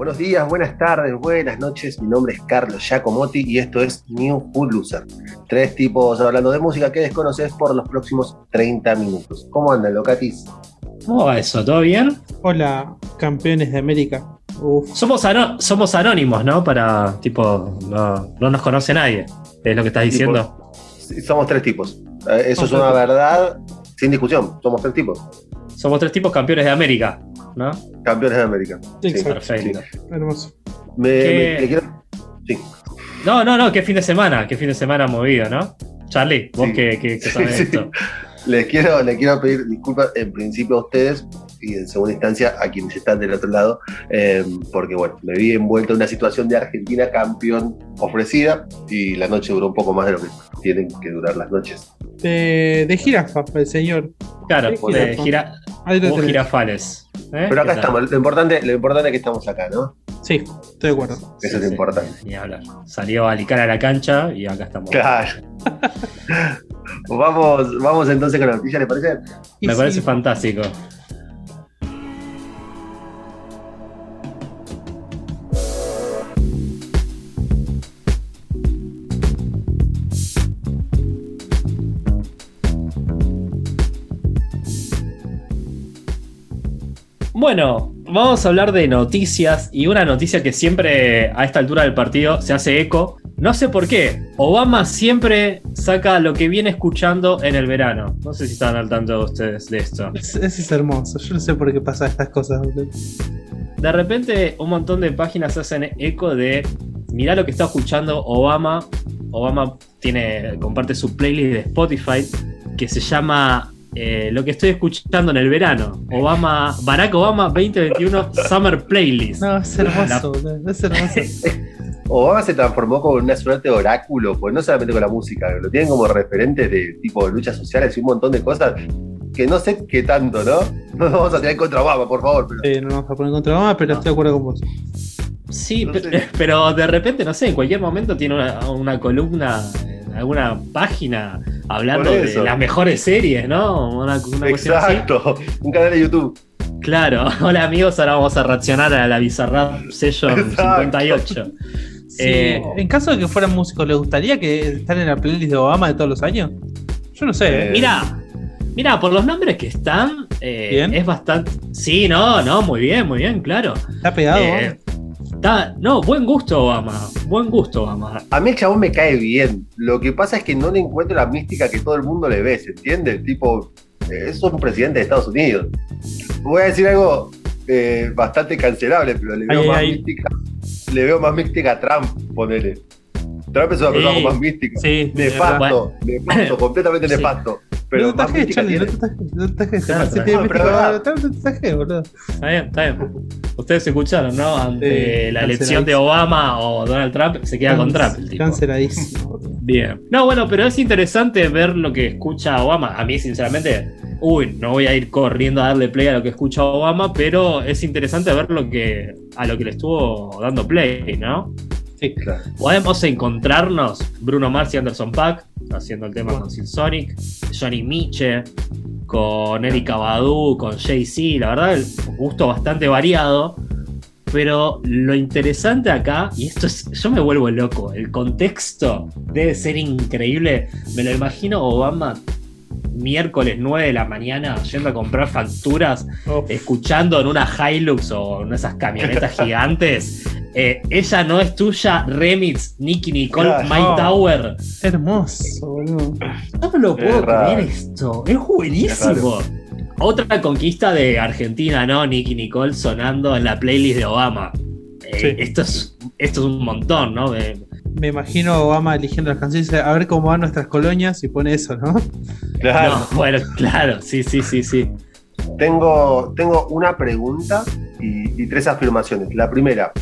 Buenos días, buenas tardes, buenas noches. Mi nombre es Carlos Giacomotti y esto es New Food Loser. Tres tipos hablando de música que desconoces por los próximos 30 minutos. ¿Cómo andan, Locatis? ¿Cómo va eso? ¿Todo bien? Hola, campeones de América. Uf. Somos, somos anónimos, ¿no? Para, tipo, no, nos conoce nadie. ¿Es lo que estás diciendo? somos tres tipos. Eh, eso es una verdad sin discusión. Somos tres tipos. Somos tres tipos campeones de América, ¿no? Campeones de América. Sí, perfecto. Hermoso. Me, quiero... Sí. No, no, no, qué fin de semana, qué fin de semana movido, ¿no? Charlie, vos que, que, sabes esto. Les quiero, les quiero pedir disculpas en principio a ustedes y en segunda instancia a quienes están del otro lado, eh, porque bueno, me vi envuelto en una situación de Argentina campeón ofrecida y la noche duró un poco más de lo que tienen que durar las noches. De, de jirafa, el señor. Claro, de, gira, girafales. ¿Eh? Pero acá estamos, lo importante, lo importante es que estamos acá, ¿no? Sí, estoy de acuerdo. Eso es lo importante. Ni hablar. Salió a licar a la cancha y acá estamos. Claro. vamos, vamos entonces con la noticia, ¿le parece? Me parece fantástico. Bueno, vamos a hablar de noticias y una noticia que siempre a esta altura del partido se hace eco. No sé por qué. Obama siempre saca lo que viene escuchando en el verano. No sé si están al tanto ustedes de esto. Eso es, hermoso. Yo no sé por qué pasa estas cosas. De repente un montón de páginas hacen eco de mirá lo que está escuchando Obama. Obama tiene comparte su playlist de Spotify que se llama eh, lo que estoy escuchando en el verano. Obama, Barack Obama 2021 Summer Playlist. No, es hermoso, es hermoso. Obama se transformó como una suerte de oráculo, pues no solamente con la música, lo tienen como referentes de tipo luchas sociales y un montón de cosas que no sé qué tanto, ¿no? No nos vamos a tirar contra Obama, por favor. Pero... no nos vamos a poner contra Obama, pero estoy de acuerdo con vos. Sí, pero, de repente, no sé, en cualquier momento tiene una, una columna en alguna página hablando de las mejores series, ¿no? Una, Exacto, un canal de YouTube. Claro, hola amigos, ahora vamos a reaccionar a la Bizarrap Session 58. Eh, en caso de que fueran músicos, ¿les gustaría que estén en la playlist de Obama de todos los años? Yo no sé. ¿eh? Eh, mira, mira, por los nombres que están, es bastante. Sí, no, no, muy bien, muy bien, claro. Está pegado no, buen gusto, Obama. Buen gusto, Obama. A mí el chabón me cae bien. Lo que pasa es que no le encuentro la mística que todo el mundo le ve, ¿se entiende? Tipo, es un presidente de Estados Unidos. Voy a decir algo eh, bastante cancelable, pero le veo más mística. Le veo más mística a Trump, ponele. Trump es un personaje más místico. Sí, nefasto, nefasto, completamente nefasto. Pero no te Charlie, no te boludo. Está bien, está bien. Ustedes escucharon, ¿no? Ante la elección de Obama o Donald Trump, se queda con Trump el tipo. Canceladísimo. Bien. No, bueno, pero es interesante ver lo que escucha Obama. A mí, sinceramente, uy, no voy a ir corriendo a darle play a lo que escucha Obama, pero es interesante ver lo que, a lo que le estuvo dando play, ¿no? Sí, claro. Podemos encontrarnos Bruno Mars y Anderson Pack haciendo el tema con Sin Sonic, Johnny Miche, con Erika Badu, con Jay-Z, la verdad, el gusto bastante variado. Pero lo interesante acá, y esto es, yo me vuelvo loco, el contexto debe ser increíble. Me lo imagino Obama miércoles 9 de la mañana yendo a comprar facturas, escuchando en una Hilux o en esas camionetas gigantes. Eh, ella no es tuya, remix, Nicky Nicole, My Tower. Hermoso, boludo. No lo puedo creer esto. Es buenísimo. Otra conquista de Argentina, ¿no? Nicky Nicole sonando en la playlist de Obama. Eh, esto, es, esto es un montón, ¿no? me imagino Obama eligiendo las canciones, a ver cómo van nuestras colonias y pone eso, ¿no? Claro. bueno, claro, sí, sí, sí, sí. Tengo, tengo una pregunta y, tres afirmaciones. La primera,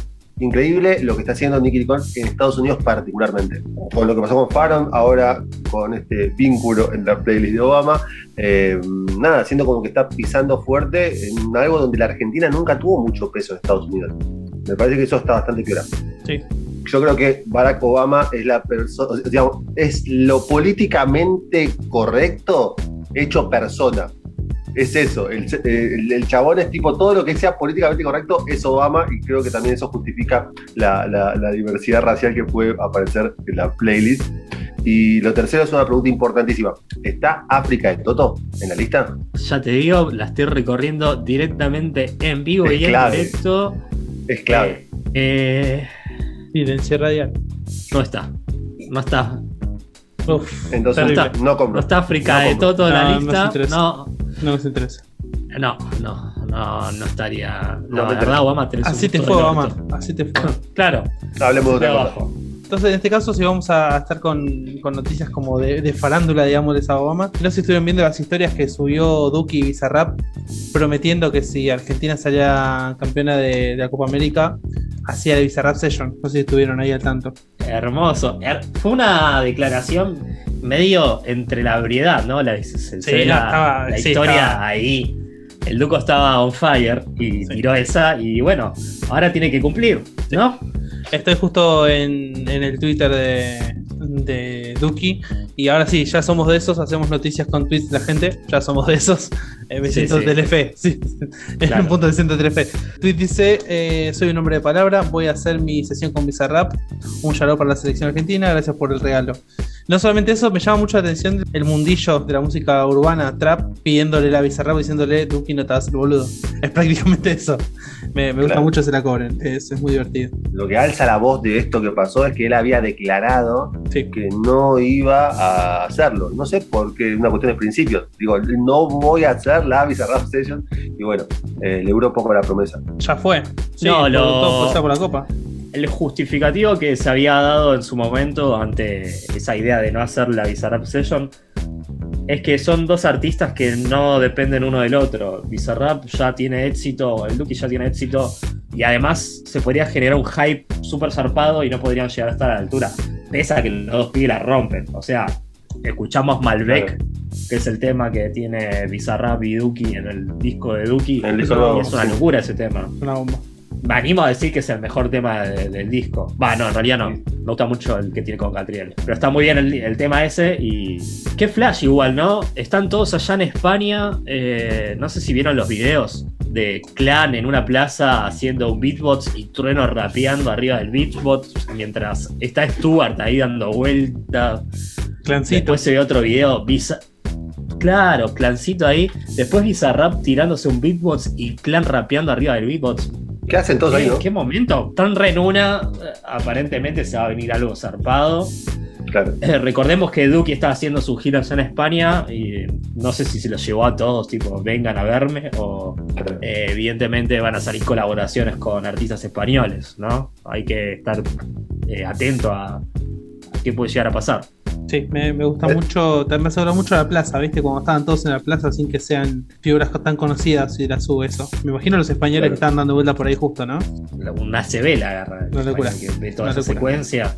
increíble lo que está haciendo Nicky Nicole en Estados Unidos particularmente. Con lo que pasó con Faron, ahora con este vínculo en la playlist de Obama. Eh, nada, siendo como que está pisando fuerte en algo donde la Argentina nunca tuvo mucho peso en Estados Unidos. Me parece que eso está bastante claro. Sí yo creo que Barack Obama es la persona, digamos, es lo políticamente correcto hecho persona. es eso. El, el- el chabón es tipo todo lo que sea políticamente correcto es Obama y creo que también eso justifica la, la- la diversidad racial que puede aparecer en la playlist. Y lo tercero es una pregunta importantísima. ¿Está África de Toto en la lista? Ya te digo, la estoy recorriendo directamente en vivo Es y en clave. directo. Es clave. Eh, Silencio radial. no está. No está. Uf, Entonces terrible. no compro. No está África No de. Toto en No, la no lista. No, No nos interesa. no, no, no, no estaría. No No, me la verdad. Obama tenés Así te fue, Obama. Así te fue. Claro, Hablemos de otra abajo. Entonces, en este caso, sí vamos a estar con, con noticias como de, de farándula, digamos, de esa Obama. No sé si estuvieron viendo las historias que subió Duki y Bizarrap prometiendo que si Argentina salía campeona de, de la Copa América, hacía el Bizarrap Session. No sé si estuvieron ahí al tanto. Hermoso. Her- Fue una declaración medio entre la ebriedad, ¿no? La, no, la, estaba- la sí, historia estaba. ahí. El Duco estaba on fire y Sí. tiró esa y bueno, ahora tiene que cumplir, ¿no? Estoy justo en, en el Twitter de, de Duki. Y ahora sí, ya somos de esos, hacemos noticias con tweets de la gente. Ya somos de esos. Eh, me Sí, sí. Sí. En Claro. un punto siento Telefe. Tweet dice: eh, Soy un hombre de palabra. Voy a hacer mi sesión con Bizarrap. Un shout para la selección argentina. Gracias por el regalo. No solamente eso, me llama mucho la atención el mundillo de la música urbana, trap, pidiéndole la Bizarrap, diciéndole: Duki, no te hagas el boludo. Es prácticamente eso. Me, me gusta mucho se la cobren. Es, es muy divertido. Lo que alza la voz de esto que pasó es que él había declarado Sí. que no iba a hacerlo. No sé por qué, una cuestión de principios. Digo, no voy a hacer la Bizarrap Session. Y bueno, eh, le duró poco la promesa. Ya fue. Sí, No, por- lo- todo por la copa. El justificativo que se había dado en su momento ante esa idea de no hacer la Bizarrap Session es que son dos artistas que no dependen uno del otro. Bizarrap ya tiene éxito, el Duki ya tiene éxito y además se podría generar un hype súper zarpado y no podrían llegar a estar a la altura. Pese a que los dos pibes la rompen. O sea, escuchamos Malbec, Claro. que es el tema que tiene Bizarrap y Duki en el disco de Duki. El disco es una sí. locura ese tema. Una bomba. Me animo a decir que es el mejor tema de- del disco. Va, no, en realidad no. Me gusta mucho el que tiene con Catriel. Pero está muy bien el, el tema ese y. Qué flash igual, ¿no? Están todos allá en España. eh, no sé si vieron los videos de Clan en una plaza haciendo un beatbox y Trueno rapeando arriba del beatbox mientras está Stuart ahí dando vueltas. Clancito. Después se ve otro video. Biza- Claro, Clancito ahí. Después Bizarrap tirándose un beatbox y Clan rapeando arriba del beatbox. ¿Qué hacen todos ahí, ¿Qué, no? qué momento? Tan re en una, eh, aparentemente se va a venir algo zarpado. Claro. Eh, recordemos que Duki está haciendo sus giras en España y no sé si se los llevó a todos, tipo, vengan a verme o claro. eh, evidentemente van a salir colaboraciones con artistas españoles, ¿no? Hay que estar eh, atento a, a qué puede llegar a pasar. Sí, me, me gusta Eh. mucho. También me asegura mucho la plaza, ¿viste? Cuando estaban todos en la plaza sin que sean figuras tan conocidas y la sube eso. Me imagino los españoles Claro. que estaban dando vuelta por ahí justo, ¿no? Un ACB la agarra. en Una locura. Ve toda Una esa locura. secuencia.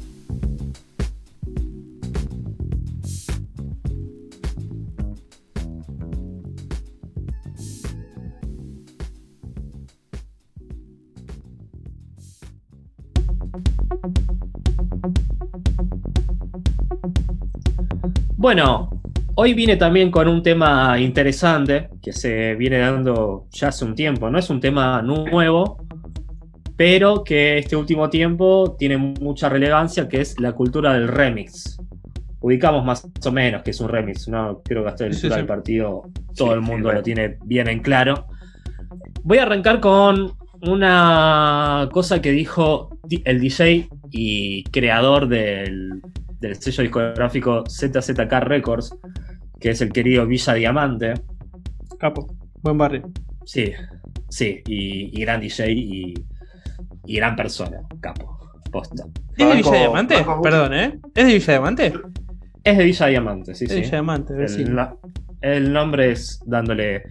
Bueno, hoy vine también con un tema interesante que se viene dando ya hace un tiempo. No es un tema nuevo, pero que este último tiempo tiene mucha relevancia, que es la cultura del remix. Ubicamos más o menos que es un remix, ¿no? Creo que hasta el Sí, altura sí. del partido todo Sí, el mundo bueno. lo tiene bien en claro. Voy a arrancar con una cosa que dijo di- el DJ y creador del, del sello discográfico ZZK Records, que es el querido Villa Diamante. Capo. Buen barrio. Sí, sí, y, y gran DJ y, y gran persona, capo, posta. ¿Es de Villa Diamante? banco. Perdón, ¿eh? ¿Es de Villa Diamante? Es de Villa Diamante, sí, Es de sí. Villa Diamante, El, no- el nombre es dándole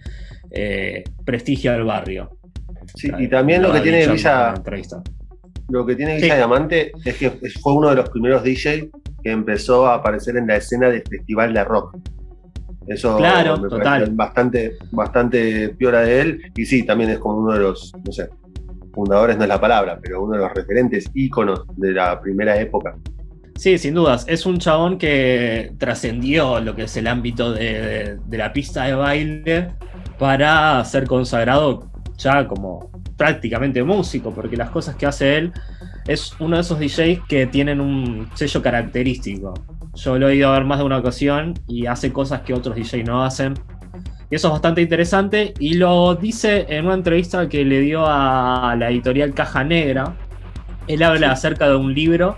eh, prestigio al barrio. Sí, y también lo que tiene Villa, lo que tiene Villa Sí. Diamante es que fue uno de los primeros DJ que empezó a aparecer en la escena del festival de rock. Eso Claro, me total. parece bastante, bastante piola de él. Y sí, también es como uno de los, no sé, fundadores no es la palabra, pero uno de los referentes íconos de la primera época. Sí, sin dudas. Es un chabón que trascendió lo que es el ámbito de, de- de la pista de baile para ser consagrado ya como prácticamente músico, porque las cosas que hace él es uno de esos DJs que tienen un sello característico. Yo lo he ido a ver más de una ocasión y hace cosas que otros DJs no hacen. Y eso es bastante interesante y lo dice en una entrevista que le dio a la editorial Caja Negra. Él habla acerca de un libro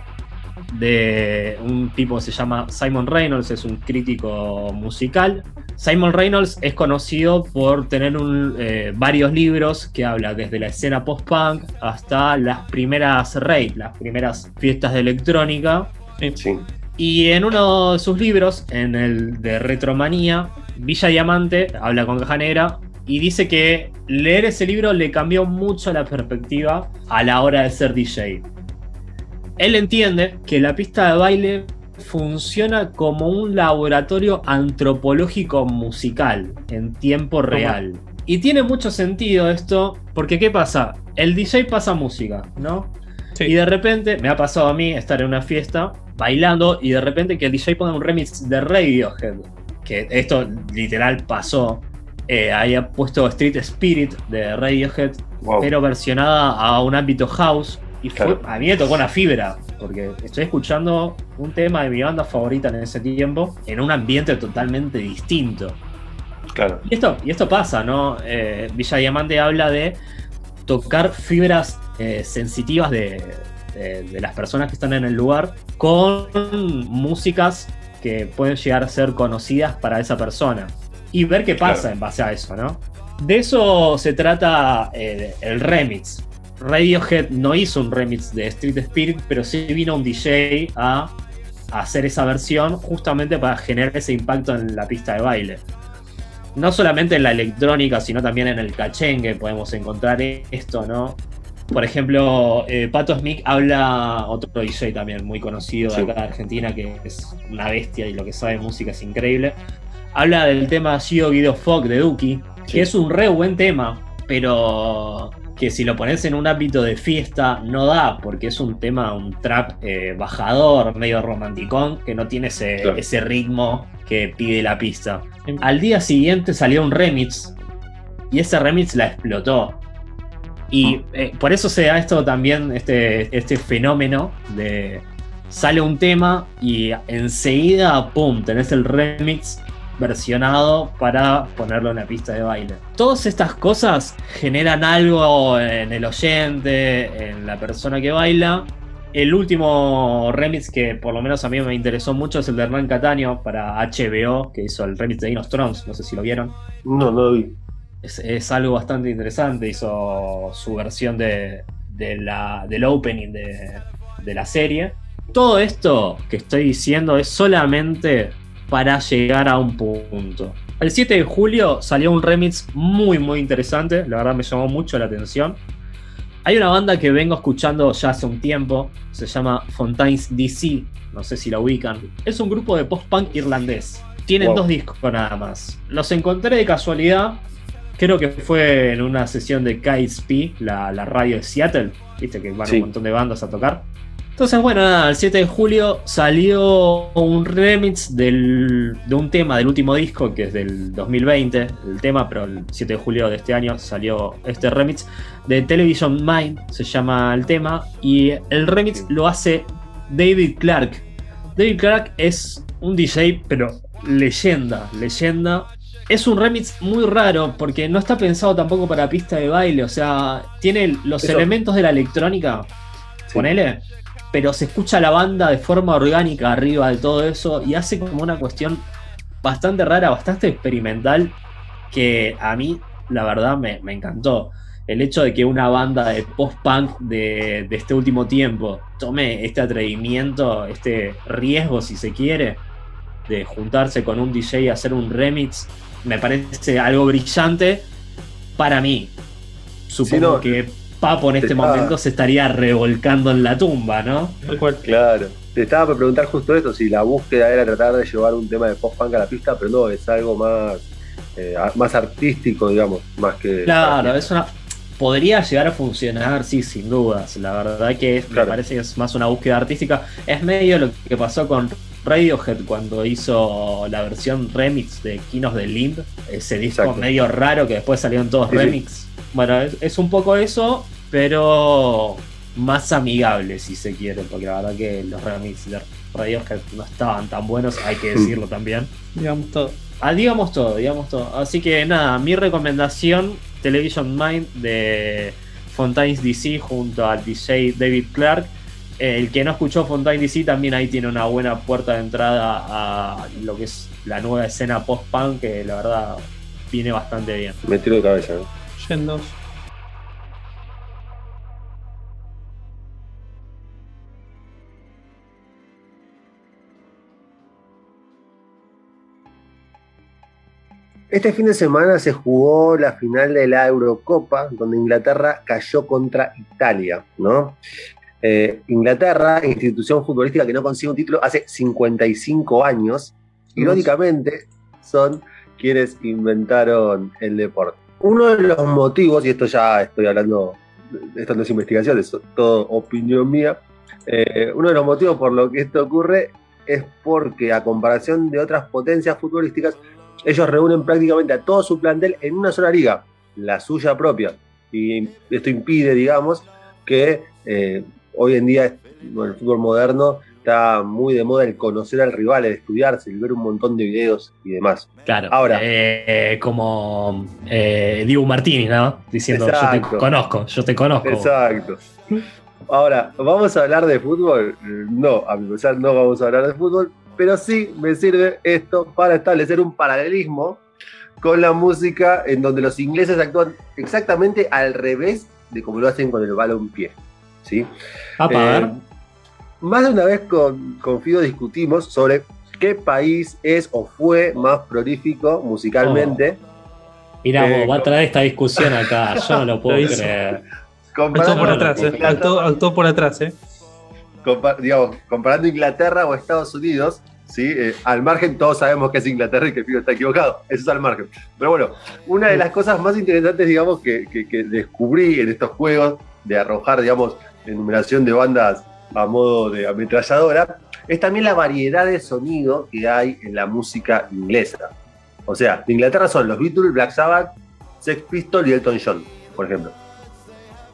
de un tipo que se llama Simon Reynolds, es un crítico musical. Simon Reynolds es conocido por tener eh, varios libros que habla desde la escena post-punk hasta las primeras rave, las primeras fiestas de electrónica. Y en uno de sus libros, en el de Retromanía, Villa Diamante habla con Cajanera y dice que leer ese libro le cambió mucho la perspectiva a la hora de ser DJ él entiende que la pista de baile funciona como un laboratorio antropológico musical en tiempo real. Y tiene mucho sentido esto, porque ¿qué pasa? El DJ pasa música, ¿no? Y de repente, me ha pasado a mí estar en una fiesta bailando y de repente que el DJ pone un remix de Radiohead, que esto literal pasó. Eh, había puesto Street Spirit de Radiohead, pero versionada a un ámbito house y a mí me tocó una fibra, porque estoy escuchando un tema de mi banda favorita en ese tiempo en un ambiente totalmente distinto. Claro. Y esto, y esto pasa, ¿no? Eh, Villa Diamante habla de tocar fibras eh, sensitivas de, las personas que están en el lugar con músicas que pueden llegar a ser conocidas para esa persona. Y ver qué pasa en base a eso, ¿no? De eso se trata eh, el remix. Radiohead no hizo un remix de Street Spirit, pero sí vino un DJ a, hacer esa versión justamente para generar ese impacto en la pista de baile. No solamente en la electrónica, sino también en el cachengue podemos encontrar esto, ¿no? Por ejemplo, eh, Pato Smith habla, otro DJ también muy conocido de acá de Argentina, que es una bestia y lo que sabe de música es increíble. Habla del tema Gio Guido Fog de Duki, que es un re buen tema, pero que si lo pones en un ámbito de fiesta no da, porque es un tema, un trap eh, bajador, medio romanticón, que no tiene ese, ese, ritmo que pide la pista. Al día siguiente salió un remix y ese remix la explotó. Y ah. eh, por eso se da esto también, este, este fenómeno de sale un tema y enseguida, ¡pum!, tenés el remix versionado para ponerlo en la pista de baile. Todas estas cosas generan algo en el oyente, en la persona que baila. El último remix que por lo menos a mí me interesó mucho es el de Hernán Cataño para HBO, que hizo el remix de Dinos Trons, no sé si lo vieron. No, no lo vi. Es, algo bastante interesante, hizo su versión de, la, del opening de, de la serie. Todo esto que estoy diciendo es solamente para llegar a un punto. El 7 de julio salió un remix muy muy interesante, la verdad me llamó mucho la atención. Hay una banda que vengo escuchando ya hace un tiempo, se llama Fontaines DC, no sé si la ubican. Es un grupo de post-punk irlandés. Tienen dos discos nada más. Los encontré de casualidad, creo que fue en una sesión de KSP, la, la radio de Seattle, viste que van un montón de bandas a tocar. Entonces, bueno, nada, el 7 de julio salió un remix de un tema del último disco, que es del 2020, el tema, pero el 7 de julio de este año salió este remix de Television Mind, se llama el tema, y el remix lo hace David Clark. David Clark es un DJ, pero leyenda, leyenda. Es un remix muy raro porque no está pensado tampoco para pista de baile, o sea, tiene los elementos de la electrónica. Ponele pero se escucha la banda de forma orgánica arriba de todo eso y hace como una cuestión bastante rara, bastante experimental, que a mí la verdad me, encantó. El hecho de que una banda de post-punk de, este último tiempo tome este atrevimiento, este riesgo si se quiere, de juntarse con un DJ y hacer un remix, me parece algo brillante para mí. Supongo que Papo en este momento se estaría revolcando en la tumba, ¿no? Claro. Te estaba por preguntar justo esto, si la búsqueda era tratar de llevar un tema de post-punk a la pista, pero no, es algo más, eh, más artístico, digamos, más que... Claro, es una... Podría llegar a funcionar, sí, sin dudas. La verdad que me parece que es más una búsqueda artística. Es medio lo que pasó con Radiohead cuando hizo la versión remix de Kinos de Limb, ese disco Exacto. medio raro que después salieron todos Sí, sí. remix. Bueno, es, es un poco eso, pero más amigable si se quiere, porque la verdad que los remix de Radiohead no estaban tan buenos, hay que decirlo también. Digamos todo. Ah, digamos todo, digamos todo. Así que nada, mi recomendación, Television Mind de Fontaines DC junto al DJ David Clark. Eh, El que no escuchó Fontaine DC también ahí tiene una buena puerta de entrada a lo que es la nueva escena post-punk, que la verdad viene bastante bien. Me tiro de cabeza. ¿no? Yendo. Este fin de semana se jugó la final de la Eurocopa, donde Inglaterra cayó contra Italia, ¿no? Eh, Inglaterra, institución futbolística que no consigue un título hace 55 años, irónicamente, son quienes inventaron el deporte. Uno de los motivos, y esto ya estoy hablando, esto no es investigación, es todo opinión mía, eh, uno de los motivos por lo que esto ocurre es porque a comparación de otras potencias futbolísticas, ellos reúnen prácticamente a todo su plantel en una sola liga, la suya propia. Y esto impide, digamos, que eh, hoy en día bueno, el fútbol moderno está muy de moda el conocer al rival, el estudiarse, el ver un montón de videos y demás. Claro, Ahora. eh, como eh, Dibu Martínez, ¿no? Diciendo, yo te conozco, yo te conozco. Exacto. Ahora, ¿vamos a hablar de fútbol? No, a mi pesar no vamos a hablar de fútbol, pero sí me sirve esto para establecer un paralelismo con la música en donde los ingleses actúan exactamente al revés de como lo hacen con el balón-pie. ¿sí? Ah, para Eh, ver. más de una vez con, con Fido discutimos sobre qué país es o fue más prolífico musicalmente. Mirá, eh, vos, va a traer esta discusión acá, yo no lo puedo creer. comparando Actuó por atrás, eh. Por atrás, eh. Digamos, comparando Inglaterra o Estados Unidos, ¿sí? Eh, al margen todos sabemos que es Inglaterra y que Fido está equivocado, eso es al margen. Pero bueno, una de las cosas más interesantes, digamos, que, que- que descubrí en estos juegos de arrojar, digamos, enumeración de bandas a modo de ametralladora, es también la variedad de sonido que hay en la música inglesa. O sea, de Inglaterra son los Beatles, Black Sabbath, Sex Pistols y Elton John, por ejemplo.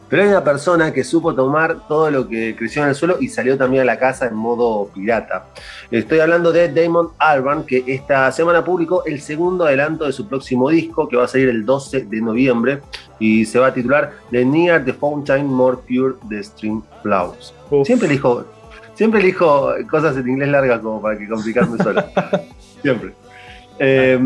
Pero hay una persona que supo tomar todo lo que creció en el suelo y salió también a la casa en modo pirata. Estoy hablando de Damon Albarn, que esta semana publicó el segundo adelanto de su próximo disco, que va a salir el 12 de noviembre, y se va a titular The Near the Fountain More Pure the Stream Flows. Siempre elijo, siempre elijo cosas en inglés largas como para que complicarme solo. siempre. Eh,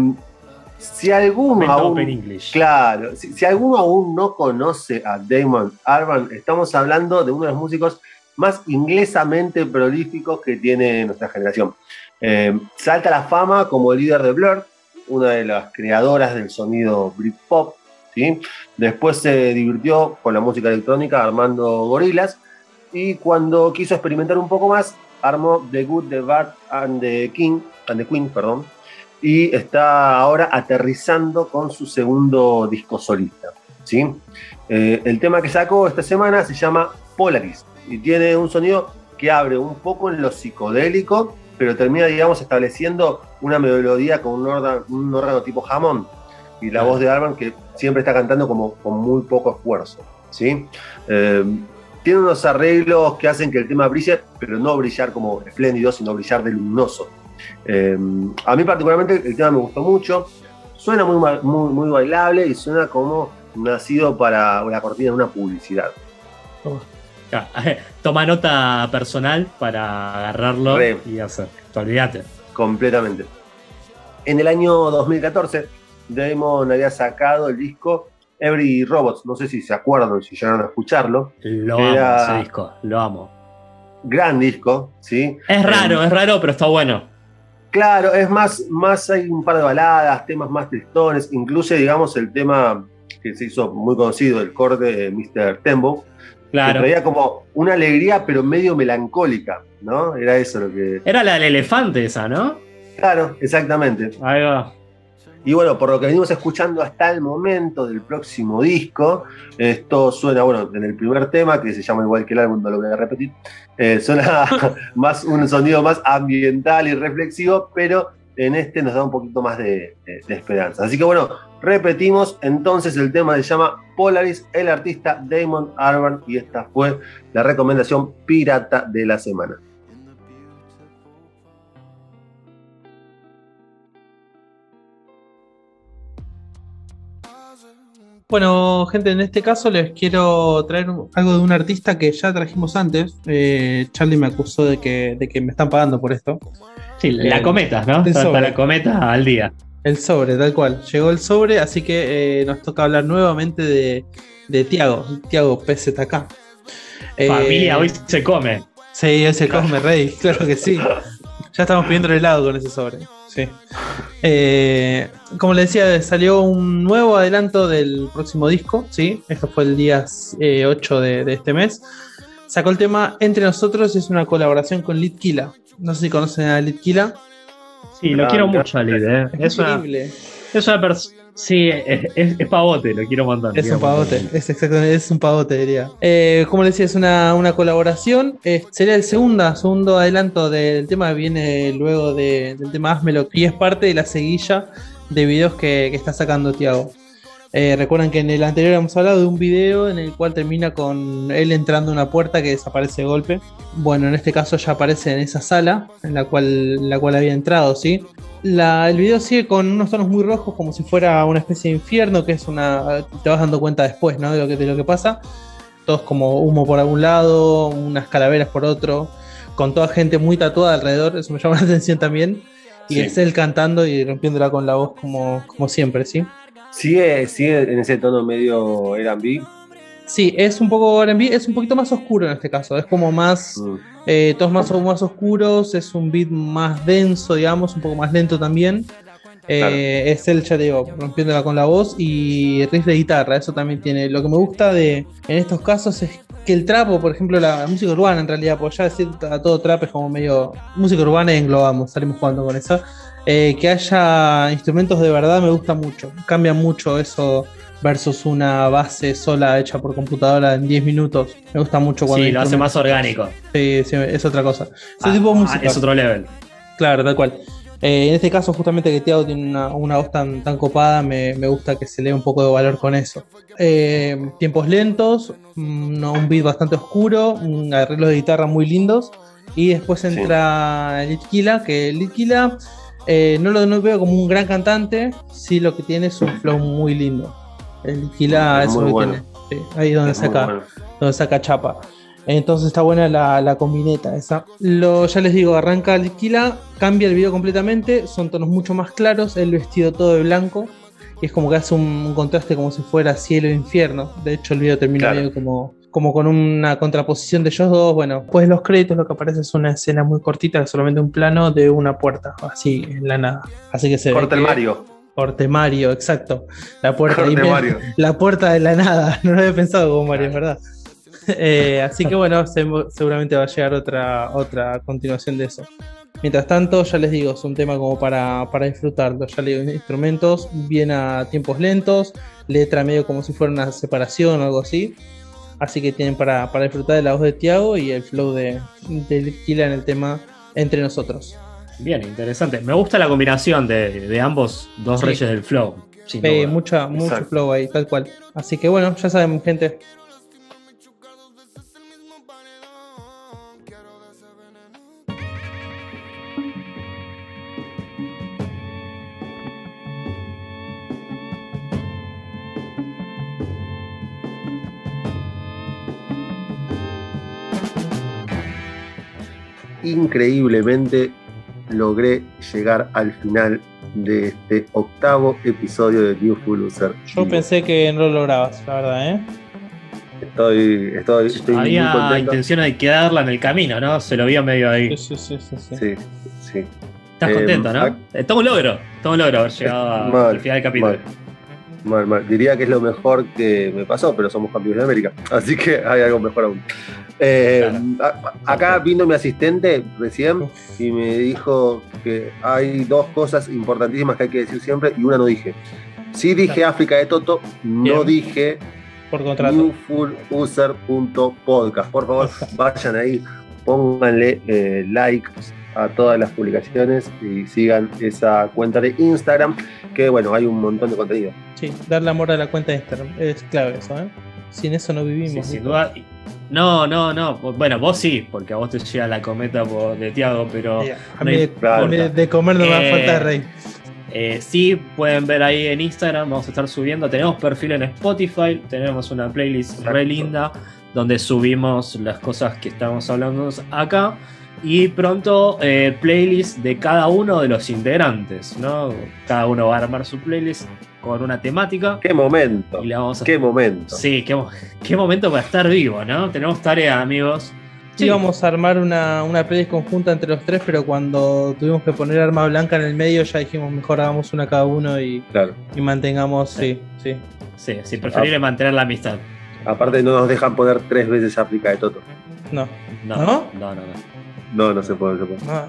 si alguno aún- English. Claro, si, si alguno aún no conoce a Damon Albarn, estamos hablando de uno de los músicos más inglesamente prolíficos que tiene nuestra generación. Eh, salta a la fama como líder de Blur, una de las creadoras del sonido Britpop. ¿sí? Después se divirtió con la música electrónica armando gorilas y cuando quiso experimentar un poco más, armó The Good, The Bad and The King, and the Queen, perdón, y está ahora aterrizando con su segundo disco solista. ¿sí? Eh, el tema que sacó esta semana se llama Polaris y tiene un sonido que abre un poco en lo psicodélico, pero termina, digamos, estableciendo una melodía con un órgano, un órgano tipo jamón y la voz de Alban que siempre está cantando como con muy poco esfuerzo. ¿sí? Eh, tiene unos arreglos que hacen que el tema brille, pero no brillar como espléndido, sino brillar de luminoso. Eh, a mí particularmente el tema me gustó mucho. Suena muy, muy, muy bailable y suena como nacido para la cortina de una publicidad. Ya, Toma nota personal para agarrarlo Re. y hacer. Te olvídate. Completamente. En el año 2014, Damon había sacado el disco Every Robots. No sé si se acuerdan, si llegaron a escucharlo. Lo Era- amo ese disco, lo amo. Gran disco, ¿sí? Es raro, Eh, es raro, pero está bueno. Claro, es más, más hay un par de baladas, temas más tristones, incluye, digamos, el tema que se hizo muy conocido, el corte de Mr. Tembo, que Claro. traía como una alegría, pero medio melancólica, ¿no? Era eso lo que. Era la del elefante esa, ¿no? Claro, exactamente. Ahí va. Y bueno, por lo que venimos escuchando hasta el momento del próximo disco, esto suena, bueno, en el primer tema, que se llama igual que el álbum, no lo voy a repetir, eh, suena más un sonido más ambiental y reflexivo, pero en este nos da un poquito más de, esperanza. Así que bueno, repetimos, entonces el tema se llama Polaris, el artista Damon Arban, y esta fue la recomendación pirata de la semana. Bueno, gente, en este caso les quiero traer algo de un artista que ya trajimos antes. Eh, Charlie me acusó de que, de que me están pagando por esto. Sí, la Eh, cometa, ¿no? sobre. la cometa al día. El sobre, tal cual. Llegó el sobre, así que eh, nos toca hablar nuevamente de, de Tiago, Tiago PZK. Familia hoy se come. Sí, ese Cosme Rey, claro que sí. Ya estamos pidiendo el helado con ese sobre. Sí. Eh, como les decía, salió un nuevo adelanto del próximo disco, ¿sí? Esto fue el día eh, 8 de, de este mes. Sacó el tema Entre Nosotros y es una colaboración con Litkila. No sé si conocen a Litkila. Sí, lo quiero mucho a Lid, ¿eh? Es una, increíble. es una persona. Sí, es, es- es pavote, lo quiero mandar. Es un pavote, es exactamente, es un pavote, diría. Eh, como les decía, es una, una colaboración. Eh, sería el segunda, segundo adelanto del tema que viene luego de- del tema Hazmelo y es parte de la seguilla de videos que, que está sacando Tiago. Recuerdan que en el anterior hemos hablado de un video en el cual termina con él entrando a una puerta que desaparece de golpe. Bueno, en este caso ya aparece en esa sala en la cual, en la cual había entrado, ¿sí? La- el video sigue con unos tonos muy rojos, como si fuera una especie de infierno, que es una. Te vas dando cuenta después, ¿no? De lo que, de lo que pasa. Todos como humo por algún lado, unas calaveras por otro, con toda gente muy tatuada alrededor, eso me llama la atención también. Y Sí. es él cantando y rompiéndola con la voz como, como siempre, ¿sí? Sigue, sigue en ese tono medio R&B. Sí, es un poco RB, es un poquito más oscuro en este caso, es como más. Mm. Eh, todos más, más oscuros, es un beat más denso, digamos, un poco más lento también. Eh, Es el, ya te digo, rompiéndola con la voz y riff de guitarra, eso también tiene. Lo que me gusta de en estos casos es que el trapo, por ejemplo, la música urbana en realidad, pues ya decir a todo trap es como medio música urbana y englobamos, salimos jugando con eso. Eh, que haya instrumentos de verdad me gusta mucho, cambia mucho eso versus una base sola hecha por computadora en 10 minutos. Me gusta mucho cuando Sí, lo hace más orgánico. Sí, sí, es otra cosa. Ese Ah, tipo de ah, música. es otro level. Claro, tal cual. Eh, en este caso, justamente que Tiago tiene una, una voz tan, tan copada, me, me gusta que se le dé un poco de valor con eso. Eh, tiempos lentos, mm, no, un beat bastante oscuro, un arreglos de guitarra muy lindos. Y después entra Litkila, que Litkila eh, no lo no veo como un gran cantante, sí lo que tiene es un flow muy lindo. El Litkila Es eso muy lo bueno. tiene. Sí, ahí es donde Es saca bueno. donde saca chapa. Entonces está buena la, la combineta esa. Lo, ya les digo, arranca Alquila, cambia el video completamente, son tonos mucho más claros, el vestido todo de blanco, y es como que hace un, un contraste como si fuera cielo e infierno. De hecho, el video termina Claro. medio como, como con una contraposición de ellos dos. Bueno, pues los créditos lo que aparece es una escena muy cortita, solamente un plano de una puerta, así en la nada. Así que se ve Corta el que- Mario. Corte Mario, exacto. La puerta me- Mario. la puerta de la nada. No lo había pensado como Mario, es verdad. Eh, así que bueno, se- seguramente va a llegar otra, otra continuación de eso. Mientras tanto, ya les digo, es un tema como para, para disfrutarlo. Ya digo, instrumentos bien a tiempos lentos, letra medio como si fuera una separación o algo así. Así que tienen para, para disfrutar de la voz de Tiago y el flow de, de Litkila en el tema Entre Nosotros. Bien, interesante. Me gusta la combinación de, de ambos dos Sí. reyes del flow. duda. mucha, mucho flow ahí, tal cual. Así que bueno, ya saben, gente. Increíblemente logré llegar al final de este octavo episodio de New Full Loser. Yo pensé que no lo lograbas, la verdad, ¿eh? Estoy, estoy, estoy muy Había contento. intenciones de quedarla en el camino, ¿no? Se lo vio medio ahí. Sí, sí, sí, sí, sí. Sí, sí. Estás Eh, contento, ¿no? ac- Está un logro. Está un logro haber llegado Mal, al final del capítulo. mal. Diría que es lo mejor que me pasó, pero somos campeones de América. Así que hay algo mejor aún. Eh, a- acá vino mi asistente recién y me dijo que hay dos cosas importantísimas que hay que decir siempre y una no dije. Sí dije África de Toto, no Bien. dije Por contrato. newfuluser.podcast. Por favor, vayan ahí, pónganle eh, like a todas las publicaciones y sigan esa cuenta de Instagram, que bueno, hay un montón de contenido. Sí, darle amor a la cuenta de Instagram. Es clave eso, ¿eh? Sin eso no Sí, vivimos. sin Nico. duda. No, no, no. Bueno, vos sí, porque a vos te llega la cometa por- de Tiago, pero a no mí de, importa. a mí de comer no me da Eh, falta de reír. eh, sí pueden ver ahí en Instagram, vamos a estar subiendo. Tenemos perfil en Spotify, tenemos una playlist re linda donde subimos las cosas que estamos hablando acá. Y pronto eh, playlist de cada uno de los integrantes, ¿no? Cada uno va a armar su playlist con una temática ¡Qué momento! y la vamos a ¡Qué momento! Sí, qué, qué momento para estar vivo, ¿no? Tenemos tarea, amigos. Sí, íbamos a armar una, una playlist conjunta entre los tres, pero cuando tuvimos que poner arma blanca en el medio, ya dijimos mejor hagamos una cada uno y, Claro. y mantengamos, sí, sí. Sí, sí, preferible mantener la amistad. Aparte no nos dejan poner tres veces África de Toto. No, No, ¿No? no, no. no. No, no se puede, no se puede. no.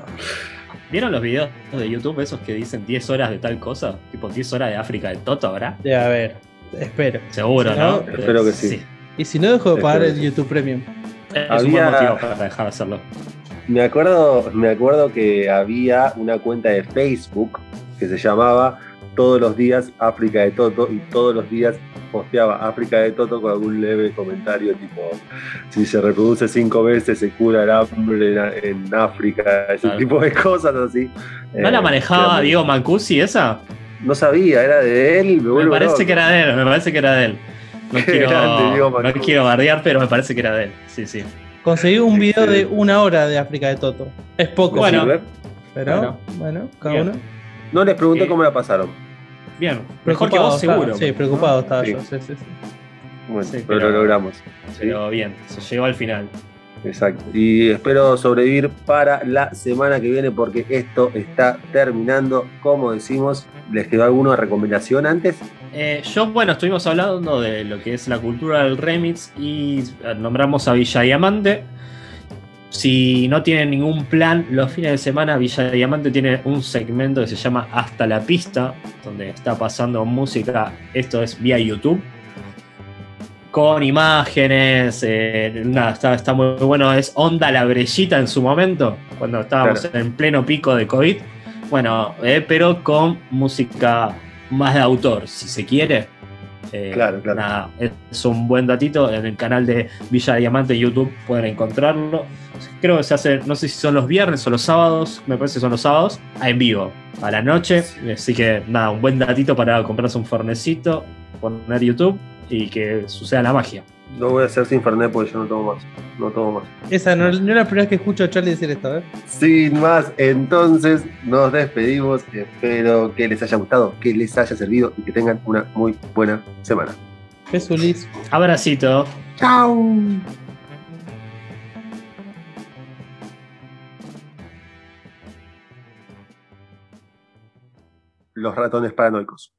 ¿Vieron los videos de YouTube esos que dicen 10 horas de tal cosa? Tipo 10 horas de África de Toto, ¿verdad? Debe haber, espero. Seguro, Si ¿no? no, espero que sí. Y si no, dejo de pagar Espero el sí. YouTube Premium. Es Había- un buen motivo para dejar de hacerlo. Me acuerdo, me acuerdo que había una cuenta de Facebook que se llamaba Todos los días África de Toto y todos los días posteaba África de Toto con algún leve comentario tipo si se reproduce cinco veces se cura el hambre en, en África, ese Claro. tipo de cosas así. ¿No Eh, la manejaba era muy- Diego Mancusi esa? No sabía, era de él. Me, Me parece loco. que era de él, me parece que era de él. No Qué quiero, grande, Diego no quiero bardear, pero me parece que era de él. Sí, sí. Conseguí un video de Excelente. una hora de África de Toto. Es poco, ¿Me Bueno. sirve? pero Bueno. bueno, cada Bien. uno. No les pregunté Eh, cómo la pasaron. Bien. Mejor que Preocupado vos, estaba, seguro. Sí, preocupado estaba Sí. yo. Sí, sí, sí. Bueno, sí, pero, pero- lo logramos. ¿sí? Pero bien, se llegó al final. Exacto. Y espero sobrevivir para la semana que viene porque esto está terminando. Como decimos, ¿les quedó alguna recomendación antes? Eh, yo, bueno, estuvimos hablando de lo que es la cultura del remix y nombramos a Villa Diamante. Si no tienen ningún plan, los fines de semana Villa Diamante tiene un segmento que se llama Hasta la Pista, donde está pasando música, esto es vía YouTube, con imágenes, eh, nada, está, está muy bueno, es Onda la Brellita en su momento, cuando estábamos Claro. en pleno pico de COVID, bueno, eh, pero con música más de autor, si se quiere. Eh, Claro, claro. Nada, es un buen datito. En el canal de Villa Diamante YouTube pueden encontrarlo. Creo que se hace, no sé si son los viernes o los sábados, me parece que son los sábados, en vivo, a la noche. Así que nada, un buen datito para comprarse un fornecito, poner YouTube y que suceda la magia. No voy a hacer sin Fernet porque yo no tomo más. No tomo más. Esa no, no es la primera vez que escucho a Charlie decir esto, ¿eh? Sin más, entonces nos despedimos. Espero que les haya gustado, que les haya servido y que tengan una muy buena semana. Besulis. Abracito. ¡Chao! Los ratones paranoicos.